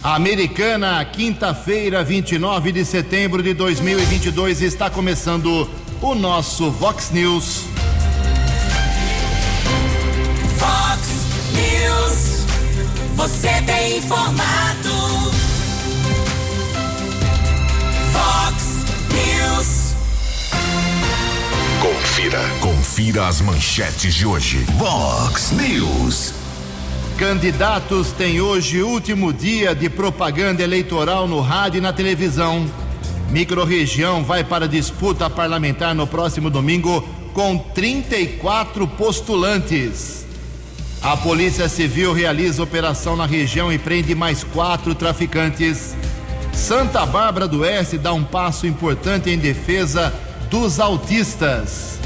Americana, quinta-feira, 29 de setembro de 2022, está começando o nosso Vox News. Vox News, você tem informado. Vox News. Confira, confira as manchetes de hoje. Vox News. Candidatos têm hoje último dia de propaganda eleitoral no rádio e na televisão. Microrregião vai para disputa parlamentar no próximo domingo com 34 postulantes. A Polícia Civil realiza operação na região e prende mais quatro traficantes. Santa Bárbara do Oeste dá um passo importante em defesa dos autistas.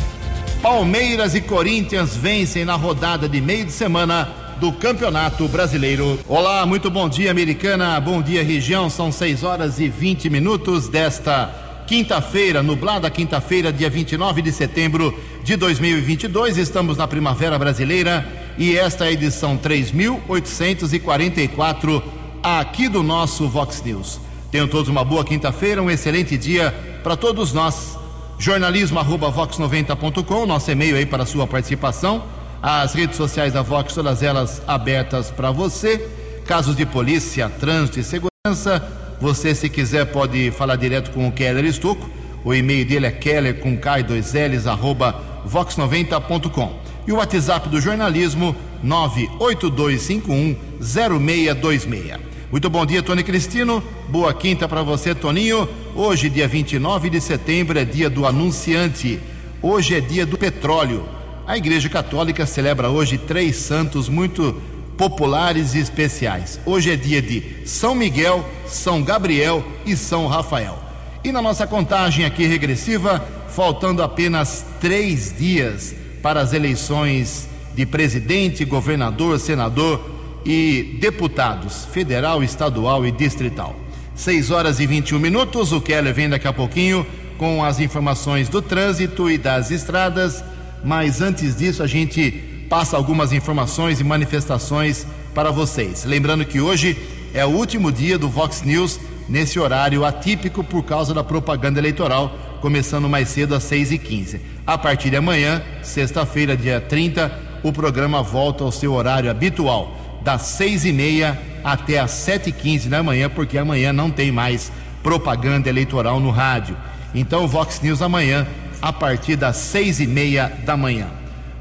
Palmeiras e Corinthians vencem na rodada de meio de semana do Campeonato Brasileiro. Olá, muito bom dia, Americana. Bom dia, região. São 6 horas e 20 minutos desta quinta-feira, nublada quinta-feira, dia 29 de setembro de 2022. Estamos na Primavera Brasileira e esta é a edição 3844 aqui do nosso Vox News. Tenham todos uma boa quinta-feira, um excelente dia para todos nós. Jornalismo arroba vox90.com, nosso e-mail aí para sua participação as redes sociais da Vox, todas elas abertas para você. Casos de polícia, trânsito e segurança. Você, se quiser, pode falar direto com o Keller Estocco. O e-mail dele é keller com K2Ls, arroba vox90.com. E o WhatsApp do jornalismo, 982510626. Muito bom dia, Tony Cristino. Boa quinta para você, Toninho. Hoje, dia 29 de setembro, é dia do anunciante. Hoje é dia do petróleo. A Igreja Católica celebra hoje três santos muito populares e especiais. Hoje é dia de São Miguel, São Gabriel e São Rafael. E na nossa contagem aqui regressiva, faltando apenas três dias para as eleições de presidente, governador, senador e deputados federal, estadual e distrital. 6 horas e 21 minutos. O Keller vem daqui a pouquinho com as informações do trânsito e das estradas mas antes disso a gente passa algumas informações e manifestações para vocês. Lembrando que hoje é o último dia do Vox News nesse horário atípico por causa da propaganda eleitoral, começando mais cedo às 6h15. A partir de amanhã, sexta-feira, dia 30, o programa volta ao seu horário habitual, das 6h30 até às 7h15 da manhã, porque amanhã não tem mais propaganda eleitoral no rádio. Então, o Vox News amanhã a partir das seis e meia da manhã.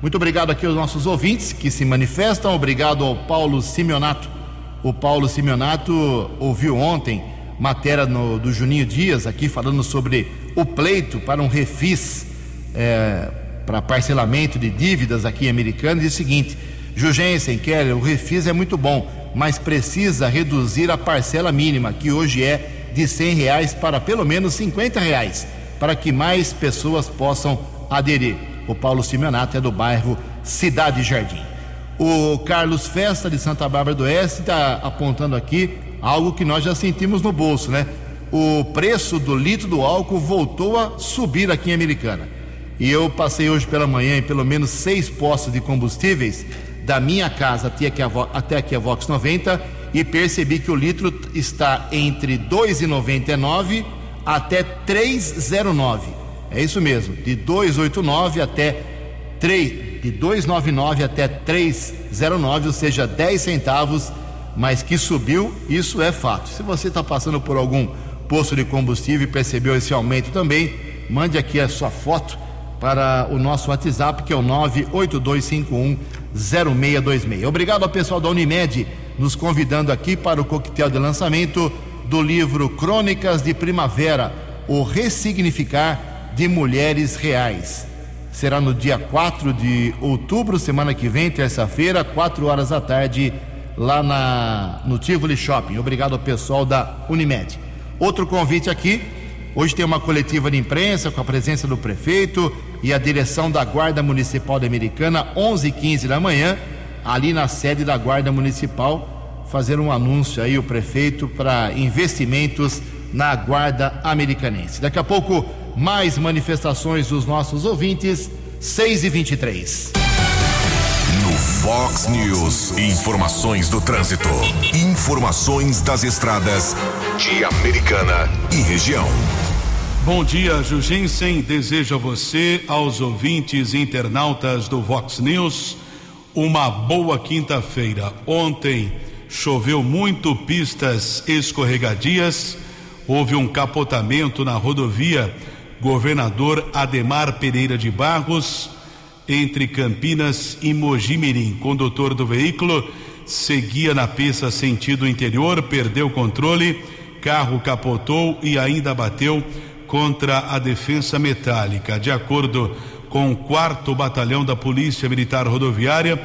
Muito obrigado aqui aos nossos ouvintes que se manifestam. Obrigado ao Paulo Simeonato. O Paulo Simeonato ouviu ontem matéria no, do Juninho Dias aqui falando sobre o pleito para um refis é, para parcelamento de dívidas aqui em Americana. Diz o seguinte: Jugensen, Keller, o refis é muito bom, mas precisa reduzir a parcela mínima, que hoje é de cem reais para pelo menos cinquenta reais para que mais pessoas possam aderir. O Paulo Simeonato é do bairro Cidade Jardim. O Carlos Festa de Santa Bárbara do Oeste está apontando aqui algo que nós já sentimos no bolso, né? O preço do litro do álcool voltou a subir aqui em Americana. E eu passei hoje pela manhã em pelo menos seis postos de combustíveis da minha casa até aqui a, até aqui a Vox 90 e percebi que o litro está entre 2,99 até 309. É isso mesmo, de 289 até 3, de 299 até 309, ou seja, 10 centavos, mas que subiu, isso é fato. Se você está passando por algum posto de combustível e percebeu esse aumento também, mande aqui a sua foto para o nosso WhatsApp, que é o 982510626. Obrigado ao pessoal da Unimed nos convidando aqui para o coquetel de lançamento do livro Crônicas de Primavera, o ressignificar de mulheres reais. Será no dia 4 de outubro, semana que vem, terça-feira, 4 horas da tarde, lá na, no Tivoli Shopping. Obrigado ao pessoal da Unimed. Outro convite aqui. Hoje tem uma coletiva de imprensa com a presença do prefeito e a direção da Guarda Municipal da Americana, 11h15 da manhã, ali na sede da Guarda Municipal fazer um anúncio aí, o prefeito, para investimentos na Guarda Americanense. Daqui a pouco, mais manifestações dos nossos ouvintes, 6 e 23 No Fox News. Informações do trânsito. Informações das estradas de Americana e região. Bom dia, Jugensen. Desejo a você, aos ouvintes e internautas do Vox News, uma boa quinta-feira. Ontem choveu muito, pistas escorregadias, houve um capotamento na rodovia Governador Ademar Pereira de Barros, entre Campinas e Mojimirim. Condutor do veículo seguia na pista sentido interior, perdeu o controle, carro capotou e ainda bateu contra a defensa metálica. De acordo com o quarto batalhão da Polícia Militar Rodoviária,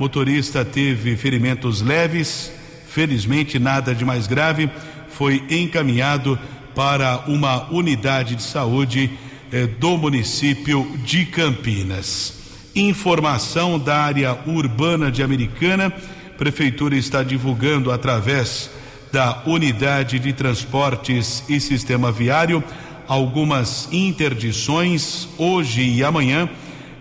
motorista teve ferimentos leves, felizmente nada de mais grave, foi encaminhado para uma unidade de saúde eh, do município de Campinas. Informação da área urbana de Americana, prefeitura está divulgando através da unidade de transportes e sistema viário algumas interdições hoje e amanhã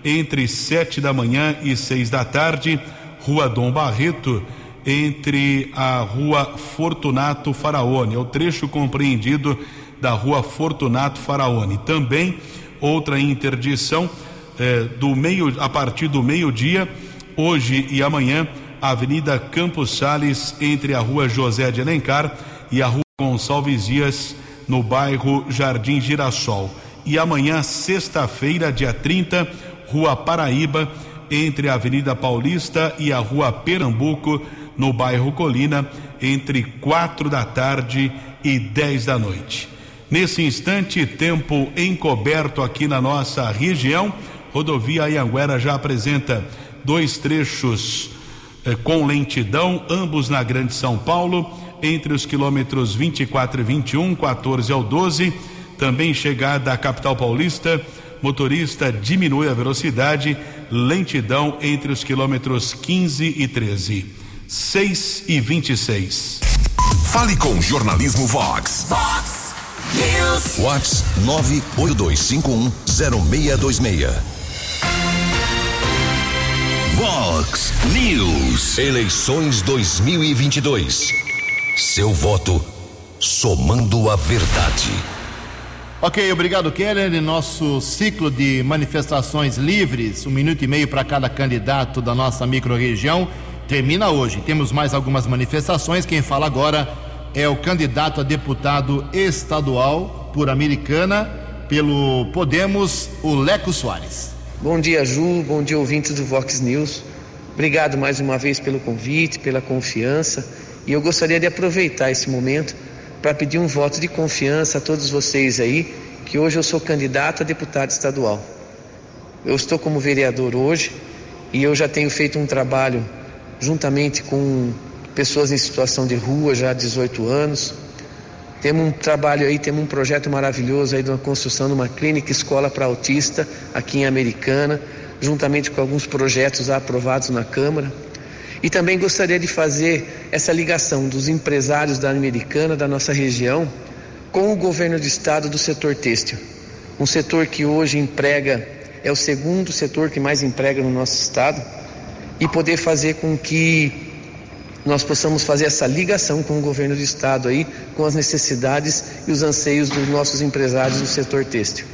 entre sete da manhã e seis da tarde, Rua Dom Barreto entre a Rua Fortunato Faraone, é o trecho compreendido da Rua Fortunato Faraone. Também outra interdição eh, do meio a partir do meio-dia, hoje e amanhã, Avenida Campos Sales entre a Rua José de Alencar e a Rua Gonçalves Dias, no bairro Jardim Girassol. E amanhã, sexta-feira, dia 30, Rua Paraíba, entre a Avenida Paulista e a Rua Pernambuco, no bairro Colina, entre quatro da tarde e dez da noite. Nesse instante, tempo encoberto aqui na nossa região. Rodovia Anhanguera já apresenta dois trechos eh, com lentidão, ambos na Grande São Paulo, entre os quilômetros 24 e 21, 14 ao 12. Também chegada à capital paulista, motorista diminui a velocidade, lentidão entre os quilômetros 15 e 13. 6 e 26. Fale com o Jornalismo Vox. Vox News. Vox 982510626. Vox News. Eleições 2022. Seu voto somando a verdade. Ok, obrigado, Keller. Nosso ciclo de manifestações livres, um minuto e meio para cada candidato da nossa microrregião, termina hoje. Temos mais algumas manifestações. Quem fala agora é o candidato a deputado estadual por Americana, pelo Podemos, o Leco Soares. Bom dia, Ju. Bom dia, ouvintes do Vox News. Obrigado mais uma vez pelo convite, pela confiança. E eu gostaria de aproveitar esse momento para pedir um voto de confiança a todos vocês aí, que hoje eu sou candidato a deputado estadual. Eu estou como vereador hoje e eu já tenho feito um trabalho juntamente com pessoas em situação de rua já há 18 anos. Temos um trabalho aí, temos um projeto maravilhoso aí de uma construção de uma clínica escola para autista aqui em Americana, juntamente com alguns projetos aprovados na Câmara. E também gostaria de fazer essa ligação dos empresários da Americana, da nossa região, com o governo do estado do setor têxtil. Um setor que hoje emprega, é o segundo setor que mais emprega no nosso estado, e poder fazer com que nós possamos fazer essa ligação com o governo do estado aí, com as necessidades e os anseios dos nossos empresários do setor têxtil.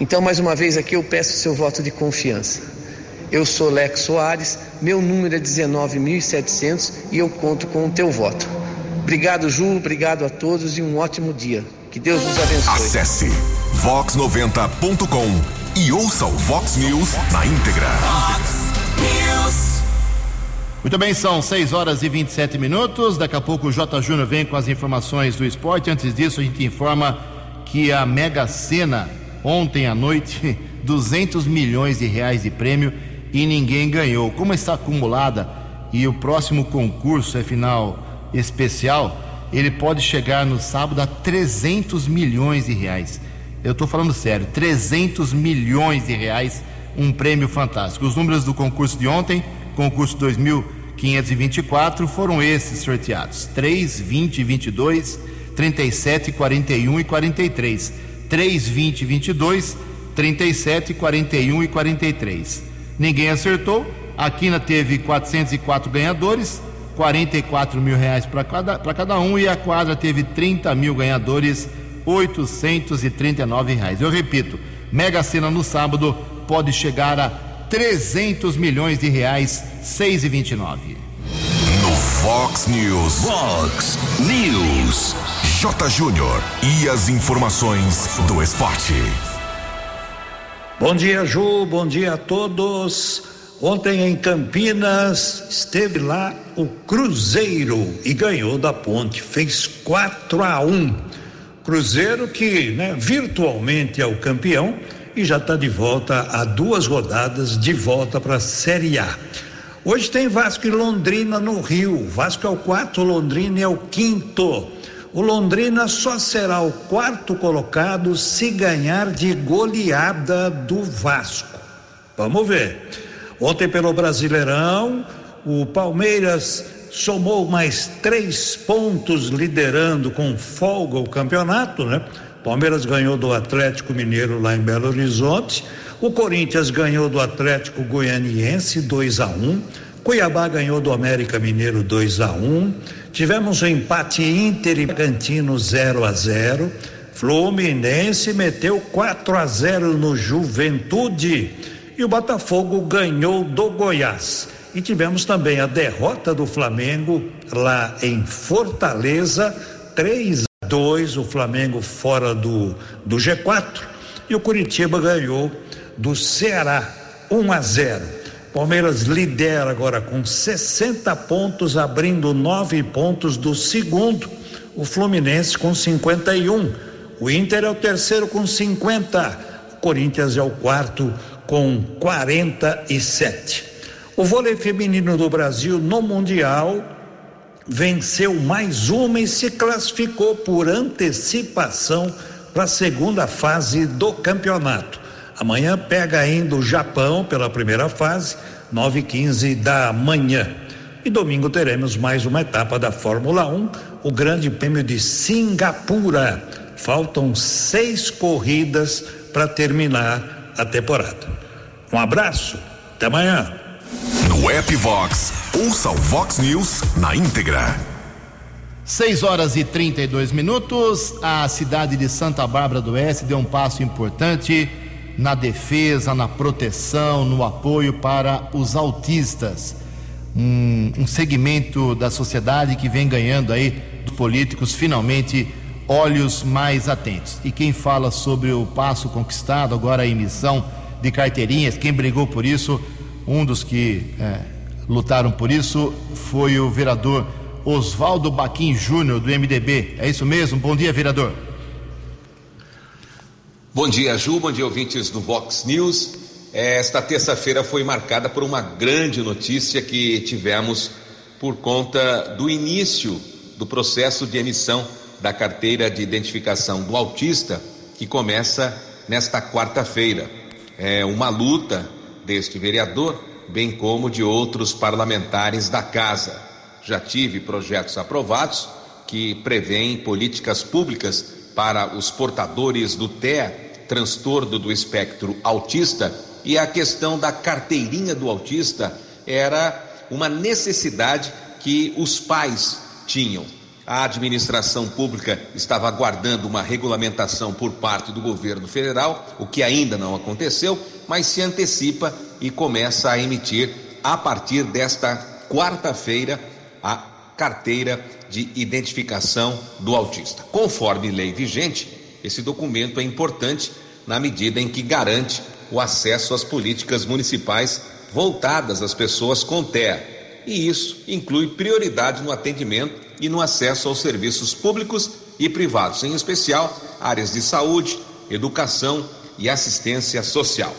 Então, mais uma vez aqui eu peço seu voto de confiança. Eu sou Lex Soares, meu número é 19.700 e eu conto com o teu voto. Obrigado, Ju, obrigado a todos e um ótimo dia. Que Deus nos abençoe. Acesse vox90.com e ouça o Vox News na íntegra. Vox News. Muito bem, são 6 horas e 27 minutos. Daqui a pouco o J. Júnior vem com as informações do esporte. Antes disso, a gente informa que a Mega Sena, ontem à noite, 200 milhões de reais de prêmio e ninguém ganhou. Como está acumulada e o próximo concurso é final especial, ele pode chegar no sábado a 300 milhões de reais. Eu estou falando sério, 300 milhões de reais, um prêmio fantástico. Os números do concurso de ontem, concurso 2524, foram esses sorteados: 3, 20, 22, 37, 41 e 43. 3, 20, 22, 37, 41 e 43. Ninguém acertou, A Quina teve 404 ganhadores, 44 mil reais para cada, cada um, e a quadra teve 30 mil ganhadores, 839 reais. Eu repito, Mega Sena no sábado pode chegar a 300 milhões de reais, 6,29. No Fox News. Fox News. J. Júnior. E as informações do esporte. Bom dia, Ju. Bom dia a todos. Ontem em Campinas esteve lá o Cruzeiro e ganhou da Ponte, fez 4 a 1. Cruzeiro que, né, virtualmente é o campeão e já está de volta a duas rodadas de volta para a Série A. Hoje tem Vasco e Londrina no Rio. Vasco é o quarto, Londrina é o quinto. O Londrina só será o quarto colocado se ganhar de goleada do Vasco. Vamos ver. Ontem, pelo Brasileirão, o Palmeiras somou mais três pontos, liderando com folga o campeonato, né? Palmeiras ganhou do Atlético Mineiro lá em Belo Horizonte. O Corinthians ganhou do Atlético Goianiense 2 a 1. Um. Cuiabá ganhou do América Mineiro 2 a 1. Um. Tivemos um empate Inter e Bragantino 0 a 0. Fluminense meteu 4 a 0 no Juventude e o Botafogo ganhou do Goiás. E tivemos também a derrota do Flamengo lá em Fortaleza, 3 a 2, o Flamengo fora do, do G4 e o Curitiba ganhou do Ceará 1 a 0. Palmeiras lidera agora com 60 pontos, abrindo nove pontos do segundo. O Fluminense com 51. O Inter é o terceiro com 50. O Corinthians é o quarto com 47. O vôlei feminino do Brasil no Mundial venceu mais uma e se classificou por antecipação para a segunda fase do campeonato. Amanhã pega ainda o Japão pela primeira fase, 9 e 15 da manhã. E domingo teremos mais uma etapa da Fórmula 1, o Grande Prêmio de Singapura. Faltam seis corridas para terminar a temporada. Um abraço, até amanhã. No app Vox, ouça o Vox News na íntegra. 6 horas e 32 minutos. A cidade de Santa Bárbara do Oeste deu um passo importante na defesa, na proteção, no apoio para os autistas. Um, um segmento da sociedade que vem ganhando aí dos políticos finalmente olhos mais atentos. E quem fala sobre o passo conquistado, agora a emissão de carteirinhas, quem brigou por isso, um dos que é, lutaram por isso foi o vereador Oswaldo Baquim Júnior, do MDB. É isso mesmo? Bom dia, vereador. Bom dia, Ju. Bom dia, ouvintes do Vox News. Esta terça-feira foi marcada por uma grande notícia que tivemos por conta do início do processo de emissão da carteira de identificação do autista, que começa nesta quarta-feira. É uma luta deste vereador, bem como de outros parlamentares da casa. Já tive projetos aprovados que prevêem políticas públicas para os portadores do TEA transtorno do espectro autista e a questão da carteirinha do autista era uma necessidade que os pais tinham. A administração pública estava aguardando uma regulamentação por parte do governo federal, o que ainda não aconteceu, mas se antecipa e começa a emitir a partir desta quarta-feira a carteira de identificação do autista. Conforme lei vigente, esse documento é importante na medida em que garante o acesso às políticas municipais voltadas às pessoas com TEA. E isso inclui prioridade no atendimento e no acesso aos serviços públicos e privados, em especial áreas de saúde, educação e assistência social.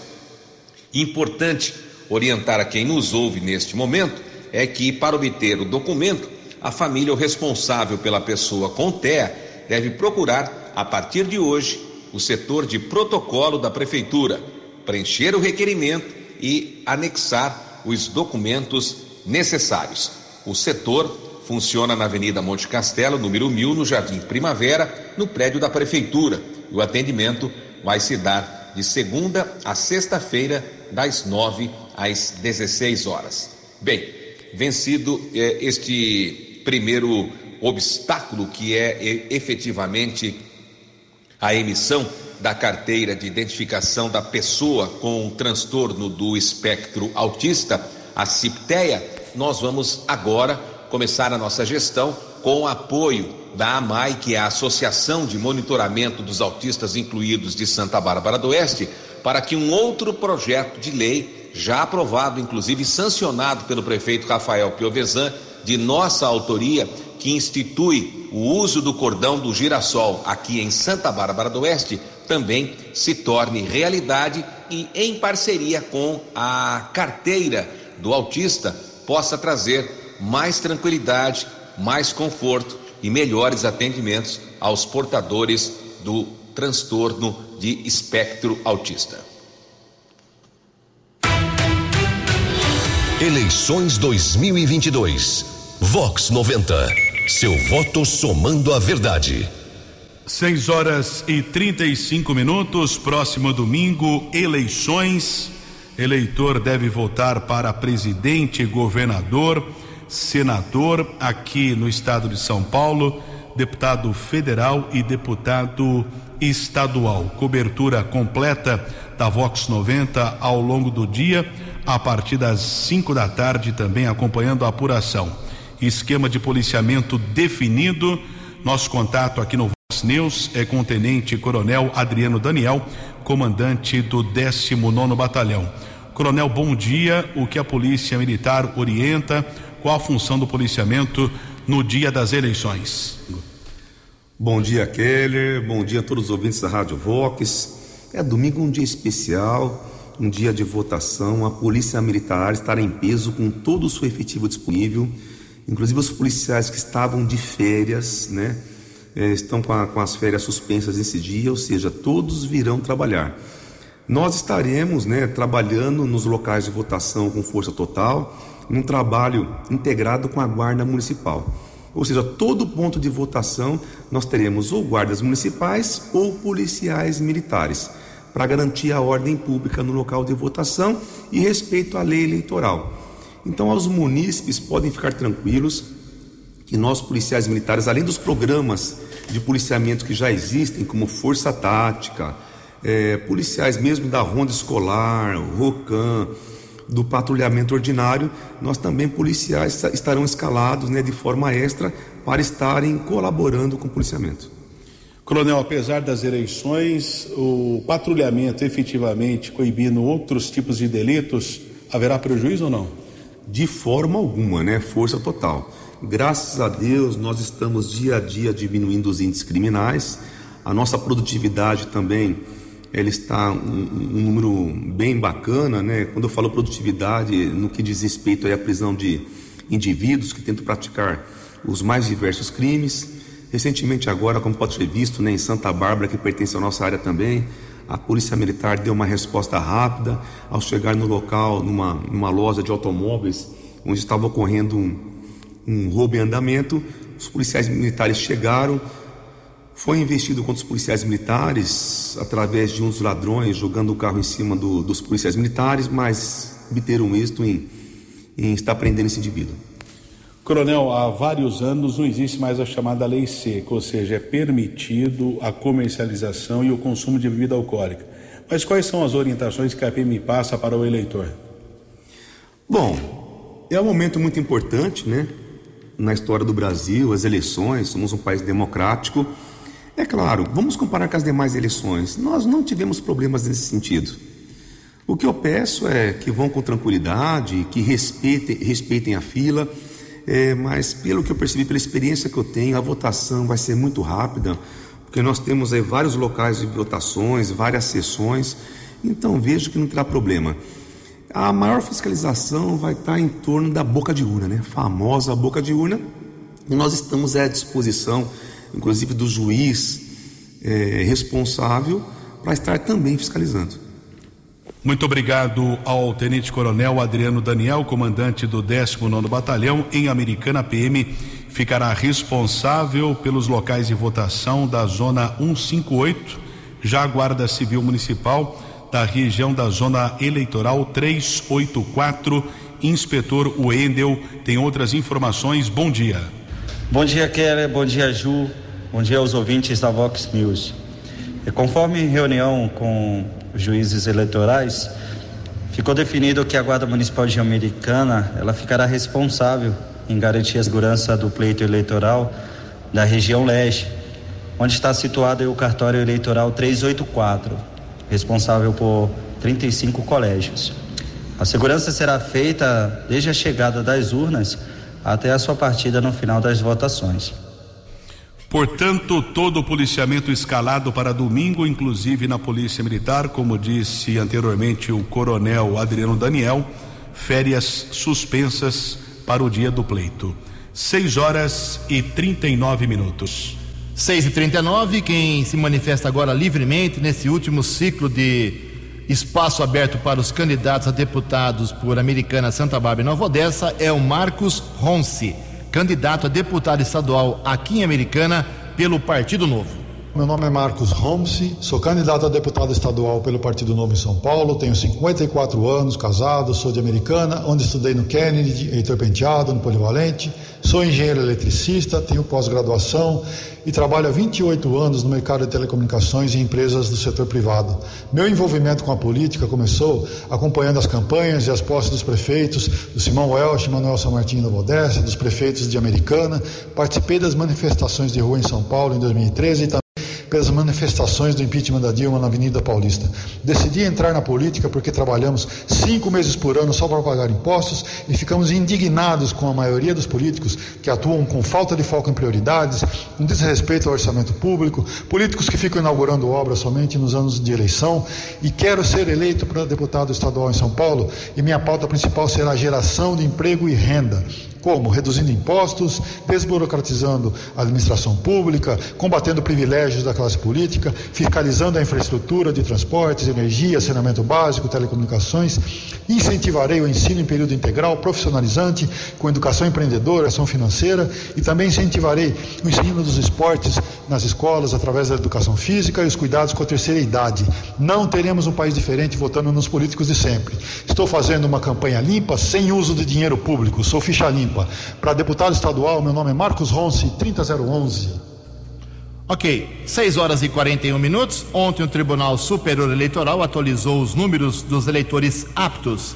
Importante orientar a quem nos ouve neste momento é que, para obter o documento, a família ou responsável pela pessoa com TEA deve procurar, a partir de hoje, o setor de protocolo da Prefeitura, preencher o requerimento e anexar os documentos necessários. O setor funciona na Avenida Monte Castelo, número 1000, no Jardim Primavera, no prédio da Prefeitura. O atendimento vai se dar de segunda a sexta-feira, das nove às 16 horas. Bem, vencido eh, este primeiro obstáculo que é eh, efetivamente a emissão da carteira de identificação da pessoa com transtorno do espectro autista, a CIPTEA, nós vamos agora começar a nossa gestão com o apoio da AMAI, que é a Associação de Monitoramento dos Autistas Incluídos de Santa Bárbara do Oeste, para que um outro projeto de lei, já aprovado, inclusive sancionado pelo prefeito Rafael Piovesan, de nossa autoria, que institui o uso do cordão do girassol aqui em Santa Bárbara do Oeste, também se torne realidade e, em parceria com a carteira do autista, possa trazer mais tranquilidade, mais conforto e melhores atendimentos aos portadores do transtorno de espectro autista. Eleições 2022. Vox 90. Seu voto somando a verdade. 6 horas e 35 minutos. Próximo domingo, eleições. Eleitor deve votar para presidente, governador, senador aqui no estado de São Paulo, deputado federal e deputado estadual. Cobertura completa da Vox 90 ao longo do dia, a partir das 5 da tarde, também acompanhando a apuração. Esquema de policiamento definido. Nosso contato aqui no Vox News é com o Tenente Coronel Adriano Daniel, comandante do 19 Batalhão. Coronel, bom dia. O que a Polícia Militar orienta? Qual a função do policiamento no dia das eleições? Bom dia, Keller. Bom dia a todos os ouvintes da Rádio Vox. É domingo um dia especial, um dia de votação. A Polícia Militar estará em peso com todo o seu efetivo disponível, inclusive os policiais que estavam de férias, né? É, estão com, a, com as férias suspensas nesse dia, ou seja, todos virão trabalhar. Nós estaremos né, trabalhando nos locais de votação com força total num trabalho integrado com a Guarda Municipal. Ou seja, todo ponto de votação nós teremos ou guardas municipais ou policiais militares, para garantir a ordem pública no local de votação e respeito à lei eleitoral. Então, os munícipes podem ficar tranquilos que nós, policiais militares, além dos programas de policiamento que já existem, como Força Tática, é, policiais mesmo da Ronda Escolar, ROCAM, do patrulhamento ordinário, nós também policiais estarão escalados né, de forma extra para estarem colaborando com o policiamento. Coronel, apesar das eleições, o patrulhamento efetivamente coibindo outros tipos de delitos, haverá prejuízo ou não? De forma alguma, né? Força total. Graças a Deus, nós estamos dia a dia diminuindo os índices criminais, a nossa produtividade também ela está um, um, número bem bacana, né? Quando eu falo produtividade, no que diz respeito à prisão de indivíduos que tentam praticar os mais diversos crimes. Recentemente agora, como pode ser visto, né, em Santa Bárbara, que pertence à nossa área também, a Polícia Militar deu uma resposta rápida ao chegar no local, numa, numa loja de automóveis, onde estava ocorrendo um, um roubo em andamento. Os policiais militares chegaram, foi investido contra os policiais militares através de uns ladrões jogando o carro em cima do, dos policiais militares, mas obteram êxito em, em estar prendendo esse indivíduo. Coronel, há vários anos não existe mais a chamada lei seca, ou seja, é permitido a comercialização e o consumo de bebida alcoólica. Mas quais são as orientações que a PM passa para o eleitor? Bom, é um momento muito importante, né? Na história do Brasil, as eleições, somos um país democrático é claro, vamos comparar com as demais eleições. Nós não tivemos problemas nesse sentido. O que eu peço é que vão com tranquilidade, que respeitem, respeitem a fila, é, mas pelo que eu percebi, pela experiência que eu tenho, a votação vai ser muito rápida, porque nós temos aí vários locais de votações, várias sessões, então vejo que não terá problema. A maior fiscalização vai estar em torno da boca de urna, né? famosa boca de urna, e nós estamos à disposição inclusive do juiz é, responsável, para estar também fiscalizando. Muito obrigado ao Tenente Coronel Adriano Daniel, comandante do 19 Batalhão em Americana PM, ficará responsável pelos locais de votação da zona 158. Já a Guarda Civil Municipal da região da zona eleitoral 384. Inspetor Wendel tem outras informações. Bom dia. Bom dia, Keller. Bom dia, Ju. Bom dia aos ouvintes da Vox News. Conforme reunião com juízes eleitorais, ficou definido que a Guarda Municipal de Americana ela ficará responsável em garantir a segurança do pleito eleitoral da região leste, onde está situado o cartório eleitoral 384, responsável por 35 colégios. A segurança será feita desde a chegada das urnas até a sua partida no final das votações. Portanto, todo o policiamento escalado para domingo, inclusive na Polícia Militar, como disse anteriormente o Coronel Adriano Daniel, férias suspensas para o dia do pleito. 6 horas e 39 minutos. 6 e 39 quem se manifesta agora livremente nesse último ciclo de espaço aberto para os candidatos a deputados por Americana, Santa Bárbara e Nova Odessa é o Marcos Ronce, candidato a deputado estadual aqui em Americana pelo Partido Novo. Meu nome é Marcos Romsi, sou candidato a deputado estadual pelo Partido Novo em São Paulo, tenho 54 anos, casado, sou de Americana, onde estudei no Kennedy, Heitor Penteado, no Polivalente, sou engenheiro eletricista, tenho pós-graduação e trabalho há 28 anos no mercado de telecomunicações e empresas do setor privado. Meu envolvimento com a política começou acompanhando as campanhas e as posses dos prefeitos, do Simão Welch, Manuel São Martin da Modéstia, dos prefeitos de Americana, participei das manifestações de rua em São Paulo em 2013 e também pelas manifestações do impeachment da Dilma na Avenida Paulista. Decidi entrar na política porque trabalhamos cinco meses por ano só para pagar impostos e ficamos indignados com a maioria dos políticos que atuam com falta de foco em prioridades, com desrespeito ao orçamento público, políticos que ficam inaugurando obras somente nos anos de eleição. E quero ser eleito para deputado estadual em São Paulo e minha pauta principal será geração de emprego e renda. Como? Reduzindo impostos, desburocratizando a administração pública, combatendo privilégios da classe política, fiscalizando a infraestrutura de transportes, energia, saneamento básico, telecomunicações. Incentivarei o ensino em período integral, profissionalizante, com educação empreendedora, ação financeira e também incentivarei o ensino dos esportes nas escolas através da educação física e os cuidados com a terceira idade. Não teremos um país diferente votando nos políticos de sempre. Estou fazendo uma campanha limpa, sem uso de dinheiro público. Sou ficha limpa. Para deputado estadual, meu nome é Marcos Ronce, 30011. Ok, 6 horas e 41 minutos. Ontem o Tribunal Superior Eleitoral atualizou os números dos eleitores aptos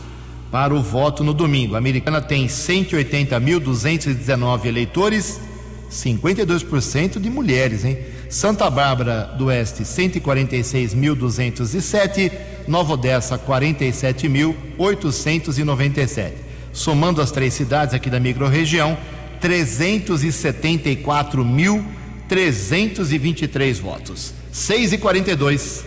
para o voto no domingo. A americana tem 180.219 eleitores, 52% de mulheres, hein? Santa Bárbara do Oeste, 146.207, Nova Odessa, 47.897. Somando as três cidades aqui da microrregião, 374.323 votos. 6 e 42.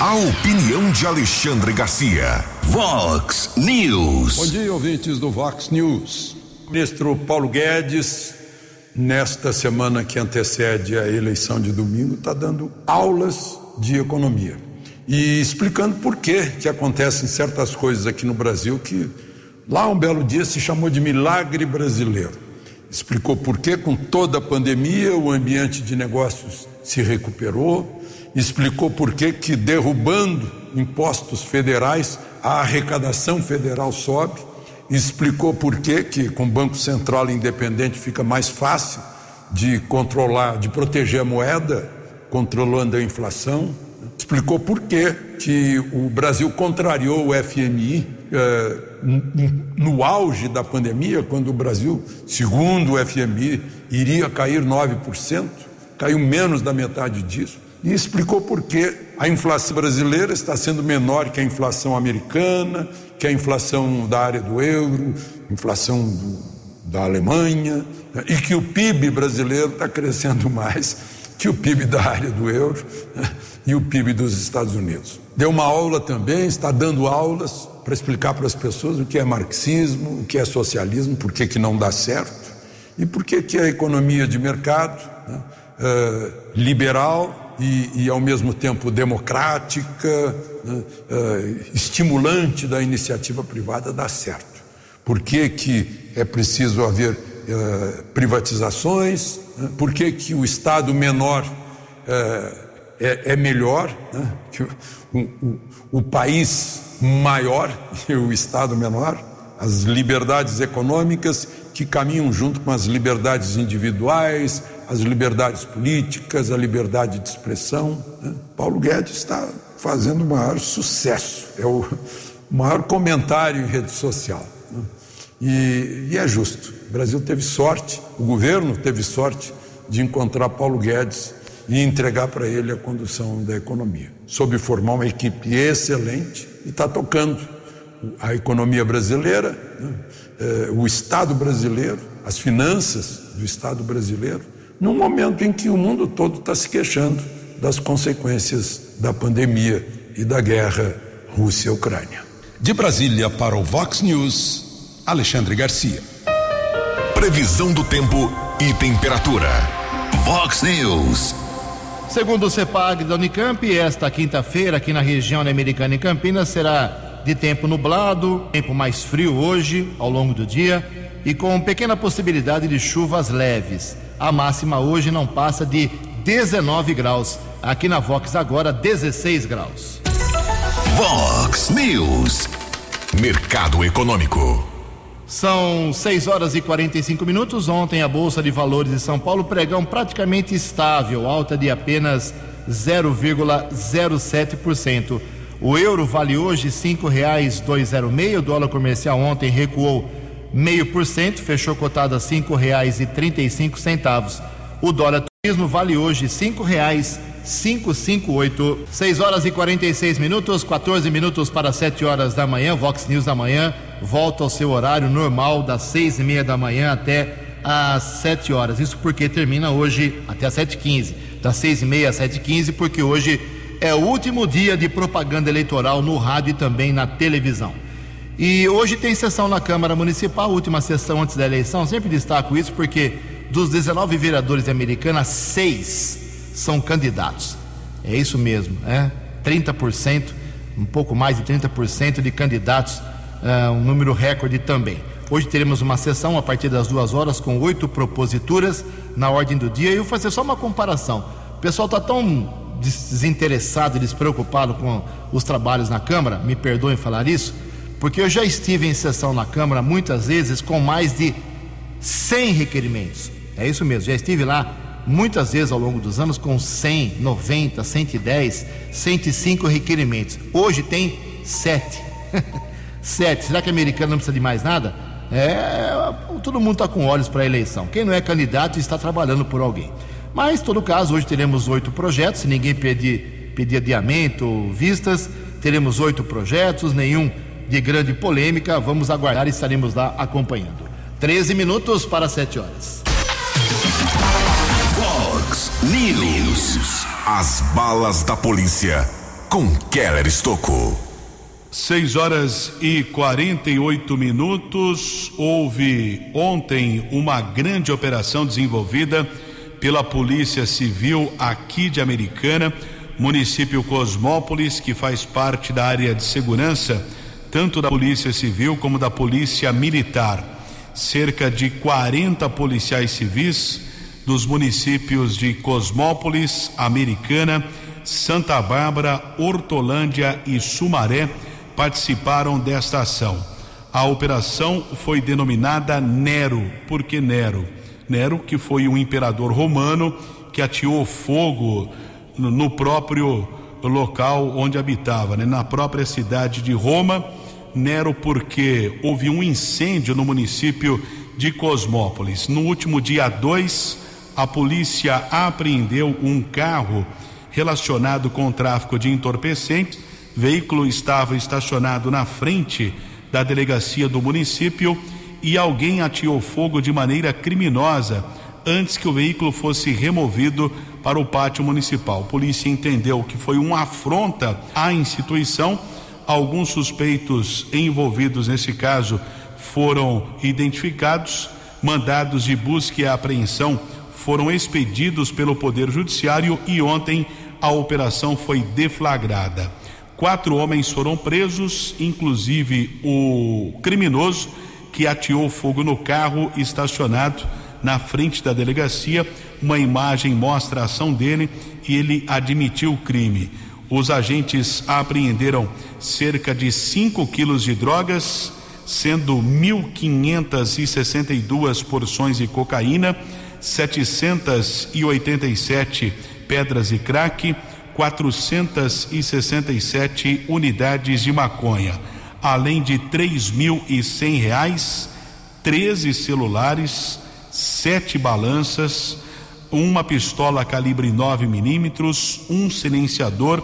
A opinião de Alexandre Garcia. Vox News. Bom dia, ouvintes do Vox News. Ministro Paulo Guedes, nesta semana que antecede a eleição de domingo, está dando aulas de economia e explicando por que que acontecem certas coisas aqui no Brasil que lá um belo dia se chamou de milagre brasileiro. Explicou por que com toda a pandemia o ambiente de negócios se recuperou, explicou por que que derrubando impostos federais a arrecadação federal sobe, explicou por que que com o Banco Central independente fica mais fácil de controlar, de proteger a moeda, controlando a inflação explicou por que, que o Brasil contrariou o FMI eh, no auge da pandemia, quando o Brasil, segundo o FMI, iria cair 9%, caiu menos da metade disso, e explicou por que a inflação brasileira está sendo menor que a inflação americana, que a inflação da área do euro, inflação do, da Alemanha, né, e que o PIB brasileiro está crescendo mais que o PIB da área do euro né, e o PIB dos Estados Unidos. Deu uma aula também, está dando aulas para explicar para as pessoas o que é marxismo, o que é socialismo, por que, que não dá certo e por que, que a economia de mercado, né, uh, liberal e, e, ao mesmo tempo democrática, né, uh, estimulante da iniciativa privada dá certo. Por que, que é preciso haver uh, privatizações? Né, por que, que o Estado menor é, é melhor, né? que o, o, o país maior e o Estado menor, as liberdades econômicas que caminham junto com as liberdades individuais, as liberdades políticas, a liberdade de expressão. Né? Paulo Guedes está fazendo o maior sucesso, é o maior comentário em rede social. Né? E, e é justo. O Brasil teve sorte, o governo teve sorte de encontrar Paulo Guedes e entregar para ele a condução da economia. Soube formar uma equipe excelente e está tocando a economia brasileira, né? Eh, o Estado brasileiro, as finanças do Estado brasileiro, num momento em que o mundo todo está se queixando das consequências da pandemia e da guerra Rússia-Ucrânia. De Brasília para o Vox News, Alexandre Garcia. Previsão do tempo e temperatura. Vox News. Segundo o CEPAG da Unicamp, esta quinta-feira aqui na região americana e Campinas será de tempo nublado, tempo mais frio hoje ao longo do dia e com pequena possibilidade de chuvas leves. A máxima hoje não passa de 19 graus. Aqui na Vox agora 16 graus. Vox News. Mercado Econômico. São 6 horas e 45 minutos. Ontem a Bolsa de Valores de São Paulo pregão praticamente estável, alta de apenas 0,07%. O euro vale hoje zero meio. O dólar comercial ontem recuou meio por cento, fechou cotado a cinco centavos. O dólar turismo vale hoje cinco reais cinco cinco oito. Seis horas e 46 minutos, 14 minutos para 7 horas da manhã. Vox News da manhã volta ao seu horário normal das seis e meia da manhã até às 7 horas. Isso porque termina hoje até às 7h15. Das seis e meia às 7h15, porque hoje é o último dia de propaganda eleitoral no rádio e também na televisão. E hoje tem sessão na Câmara Municipal, última sessão antes da eleição. Sempre destaco isso porque dos 19 vereadores americanos, seis são candidatos. É isso mesmo, é 30%, um pouco mais de 30% de candidatos, é, um número recorde também. Hoje teremos uma sessão a partir das duas horas com oito proposituras na ordem do dia. E eu vou fazer só uma comparação. O pessoal está tão desinteressado e despreocupado com os trabalhos na Câmara, me perdoem falar isso, porque eu já estive em sessão na Câmara muitas vezes com mais de 100 requerimentos. É isso mesmo, já estive lá muitas vezes ao longo dos anos com 100, 90, 110, 105 requerimentos. Hoje tem 7. 7. Será que a americana não precisa de mais nada? É, todo mundo está com olhos para a eleição. Quem não é candidato está trabalhando por alguém. Mas, em todo caso, hoje teremos oito projetos. Se ninguém pedir, pedir adiamento, vistas, teremos oito projetos, nenhum de grande polêmica. Vamos aguardar e estaremos lá acompanhando. 13 minutos para 7 horas. News. As balas da polícia com Keller Estocou. 6 horas e 48 minutos. Houve ontem uma grande operação desenvolvida pela Polícia Civil aqui de Americana, município Cosmópolis, que faz parte da área de segurança, tanto da Polícia Civil como da Polícia Militar. Cerca de 40 policiais civis dos municípios de Cosmópolis, Americana, Santa Bárbara, Hortolândia e Sumaré participaram desta ação. A operação foi denominada Nero, porque Nero Nero, que foi um imperador romano que ateou fogo no próprio local onde habitava, né? na própria cidade de Roma. Nero, porque houve um incêndio no município de Cosmópolis. No último dia 2, a polícia apreendeu um carro relacionado com o tráfico de entorpecentes. Veículo estava estacionado na frente da delegacia do município e alguém ateou fogo de maneira criminosa antes que o veículo fosse removido para o pátio municipal. A polícia entendeu que foi uma afronta à instituição. Alguns suspeitos envolvidos nesse caso foram identificados, mandados de busca e apreensão foram expedidos pelo Poder Judiciário e ontem a operação foi deflagrada. Quatro homens foram presos, inclusive o criminoso que ateou fogo no carro estacionado na frente da delegacia. Uma imagem mostra a ação dele e ele admitiu o crime. Os agentes apreenderam cerca de 5 quilos de drogas, sendo 1.562 porções de cocaína, 787 pedras de crack, 467 unidades de maconha, além de três mil e cem reais, 13 celulares, sete balanças, uma pistola calibre 9 milímetros, um silenciador,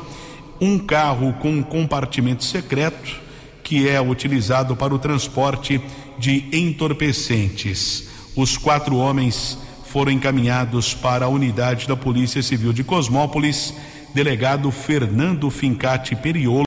um carro com compartimento secreto que é utilizado para o transporte de entorpecentes. Os quatro homens foram encaminhados para a unidade da Polícia Civil de Cosmópolis. Delegado Fernando Fincati Periolo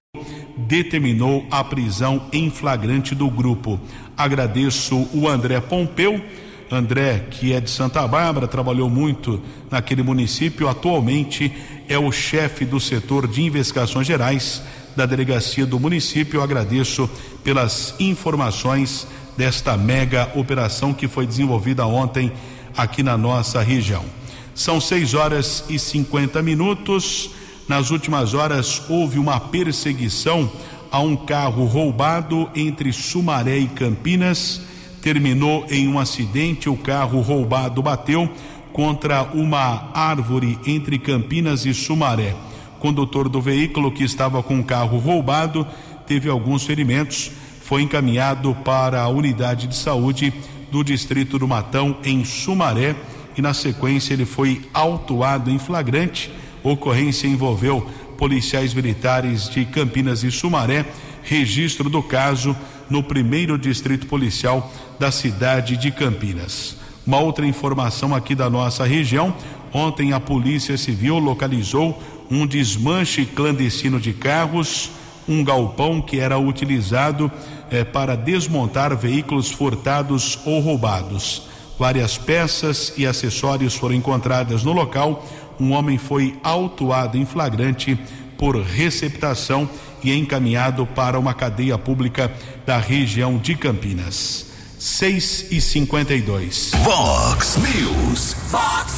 determinou a prisão em flagrante do grupo. Agradeço o André Pompeu. André, que é de Santa Bárbara, trabalhou muito naquele município, atualmente é o chefe do setor de investigações gerais da delegacia do município. Agradeço pelas informações desta mega operação que foi desenvolvida ontem aqui na nossa região. São 6 horas e 50 minutos. Nas últimas horas houve uma perseguição a um carro roubado entre Sumaré e Campinas. Terminou em um acidente. O carro roubado bateu contra uma árvore entre Campinas e Sumaré. O condutor do veículo que estava com o carro roubado teve alguns ferimentos. Foi encaminhado para a unidade de saúde do distrito do Matão, em Sumaré, e na sequência ele foi autuado em flagrante. Ocorrência envolveu policiais militares de Campinas e Sumaré. Registro do caso no primeiro distrito policial da cidade de Campinas. Uma outra informação aqui da nossa região: ontem a Polícia Civil localizou um desmanche clandestino de carros, um galpão que era utilizado eh, para desmontar veículos furtados ou roubados. Várias peças e acessórios foram encontradas no local. Um homem foi autuado em flagrante por receptação e encaminhado para uma cadeia pública da região de Campinas. 6 e 52. Vox News. Vox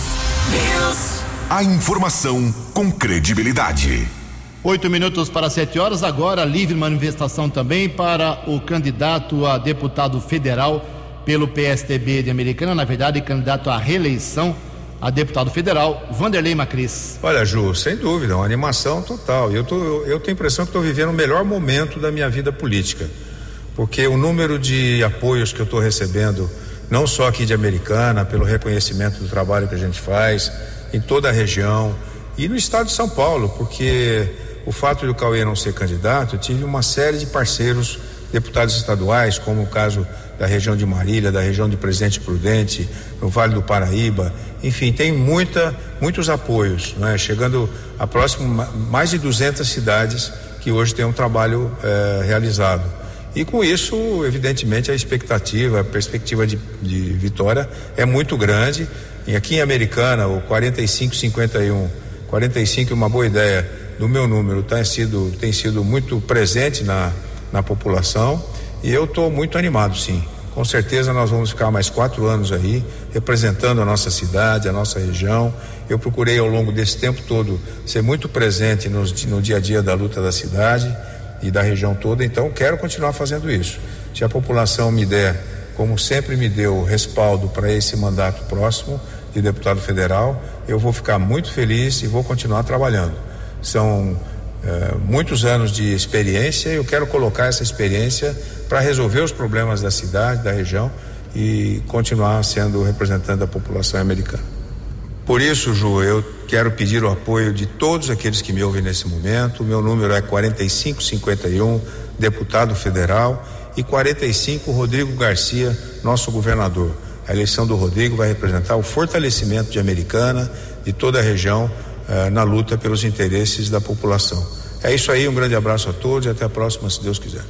News. A informação com credibilidade. Oito minutos para sete horas, agora livre manifestação também para o candidato a deputado federal pelo PSDB de Americana, na verdade, candidato à reeleição a deputado federal, Vanderlei Macris. Olha, Ju, sem dúvida, uma animação total. Eu, tô, eu, eu tenho a impressão que estou vivendo o melhor momento da minha vida política, porque o número de apoios que eu estou recebendo, não só aqui de Americana, pelo reconhecimento do trabalho que a gente faz, em toda a região, e no estado de São Paulo, porque o fato de o Cauê não ser candidato, eu tive uma série de parceiros, deputados estaduais, como o caso da região de Marília, da região de Presidente Prudente, no Vale do Paraíba, enfim, tem muita, muitos apoios, né? chegando a próximo mais de 200 cidades que hoje têm um trabalho eh, realizado. E com isso, evidentemente, a expectativa, a perspectiva de, de vitória é muito grande. E aqui em Americana, o 45-51, 45 é uma boa ideia do meu número tem sido, tem sido muito presente na, na população e eu estou muito animado, sim. Com certeza nós vamos ficar mais quatro anos aí representando a nossa cidade, a nossa região. Eu procurei ao longo desse tempo todo ser muito presente no, no dia a dia da luta da cidade e da região toda, então quero continuar fazendo isso. Se a população me der, como sempre me deu, respaldo para esse mandato próximo de deputado federal, eu vou ficar muito feliz e vou continuar trabalhando. São é, muitos anos de experiência e eu quero colocar essa experiência para resolver os problemas da cidade, da região e continuar sendo representante da população americana. Por isso, Ju, eu quero pedir o apoio de todos aqueles que me ouvem nesse momento. Meu número é 4551, deputado federal, e 45 Rodrigo Garcia, nosso governador. A eleição do Rodrigo vai representar o fortalecimento de Americana, de toda a região, eh, na luta pelos interesses da população. É isso aí, um grande abraço a todos e até a próxima, se Deus quiser.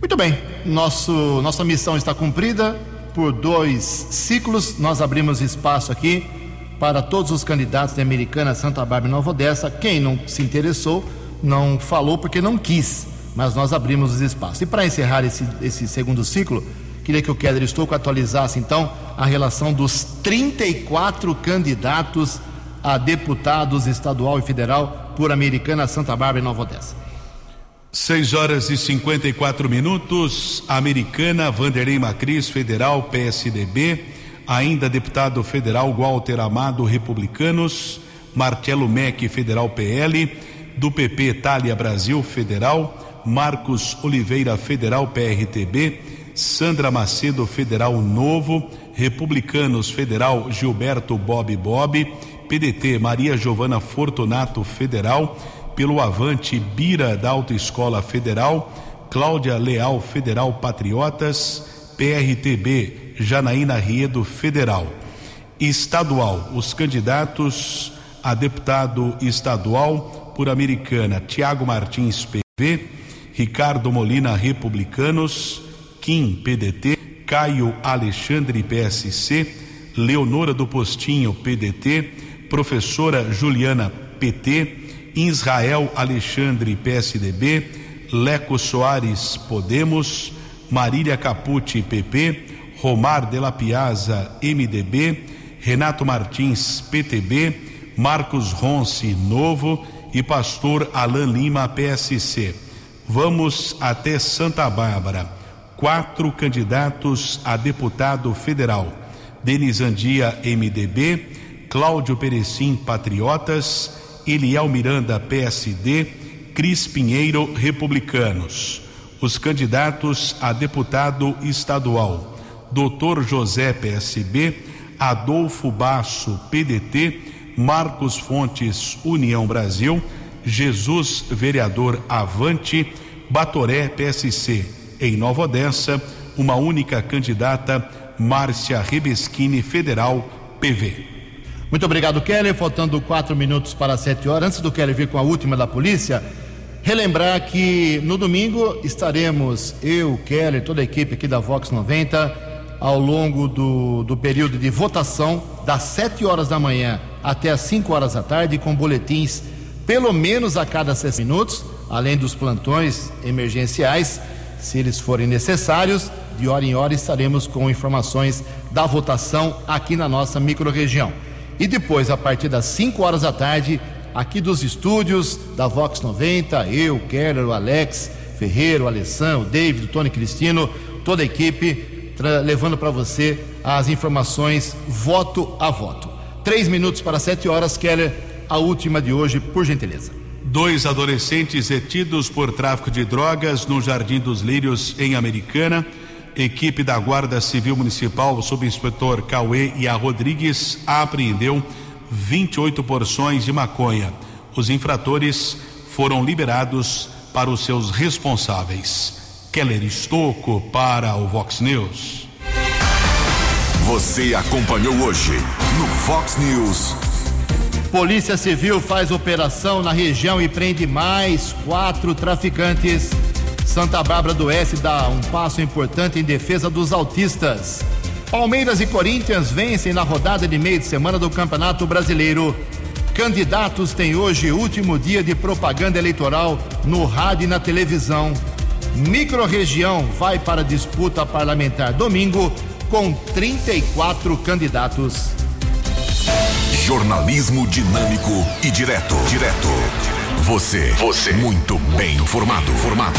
Muito bem, Nosso, nossa missão está cumprida por dois ciclos. Nós abrimos espaço aqui para todos os candidatos de Americana, Santa Bárbara e Nova Odessa. Quem não se interessou, não falou porque não quis, mas nós abrimos os espaços. E para encerrar esse, esse segundo ciclo, Queria que o Keller Estouco atualizasse então a relação dos 34 candidatos a deputados estadual e federal por Americana, Santa Bárbara e Nova Odessa. 6 horas e 54 minutos. Americana, Vanderlei Macris, Federal, PSDB. Ainda deputado federal Walter Amado, Republicanos. Marcelo Mec, Federal PL. Do PP, Thalia Brasil, Federal. Marcos Oliveira, Federal PRTB. Sandra Macedo, Federal Novo. Republicanos, Federal Gilberto Bob Bob. PDT, Maria Giovana Fortunato, Federal pelo Avante Bira da Autoescola Federal, Cláudia Leal Federal Patriotas, PRTB Janaína Riedo Federal. Estadual, os candidatos a deputado estadual por Americana, Tiago Martins PV, Ricardo Molina Republicanos, Kim PDT, Caio Alexandre PSC, Leonora do Postinho PDT, professora Juliana PT, Israel Alexandre, PSDB, Leco Soares, Podemos, Marília Capucci, PP, Romar de la Piazza, MDB, Renato Martins, PTB, Marcos Ronce, Novo e Pastor Alain Lima, PSC. Vamos até Santa Bárbara. Quatro candidatos a deputado federal: Denis Andia, MDB, Cláudio Perecim, Patriotas. Eliel Miranda, PSD, Cris Pinheiro, Republicanos. Os candidatos a deputado estadual: Dr. José, PSB, Adolfo Basso, PDT, Marcos Fontes, União Brasil, Jesus, vereador Avante, Batoré, PSC. Em Nova Odessa, uma única candidata, Márcia Rebeschini, Federal, PV. Muito obrigado, Keller. Faltando quatro minutos para sete horas. Antes do Keller vir com a última da polícia, relembrar que no domingo estaremos eu, Keller, toda a equipe aqui da Vox 90, ao longo do, do período de votação, das sete horas da manhã até as cinco horas da tarde, com boletins pelo menos a cada seis minutos, além dos plantões emergenciais, se eles forem necessários. De hora em hora estaremos com informações da votação aqui na nossa microrregião. E depois, a partir das 5 horas da tarde, aqui dos estúdios da Vox 90, eu, Keller, o Alex Ferreira, o Alessandro, o David, o Tony Cristino, toda a equipe, levando para você as informações voto a voto. Três minutos para sete horas, Keller, a última de hoje, por gentileza. Dois adolescentes detidos por tráfico de drogas no Jardim dos Lírios, em Americana equipe da Guarda Civil Municipal, o subinspetor Cauê e a Rodrigues, apreendeu 28 porções de maconha. Os infratores foram liberados para os seus responsáveis. Keller Estocco para o Vox News. Você acompanhou hoje no Fox News. Polícia Civil faz operação na região e prende mais quatro traficantes Santa Bárbara do Oeste dá um passo importante em defesa dos autistas. Palmeiras e Corinthians vencem na rodada de meio de semana do Campeonato Brasileiro. Candidatos têm hoje último dia de propaganda eleitoral no rádio e na televisão. Microrregião vai para disputa parlamentar domingo com 34 candidatos. Jornalismo dinâmico e direto. Direto. Você. Você. Muito bem informado. Formado.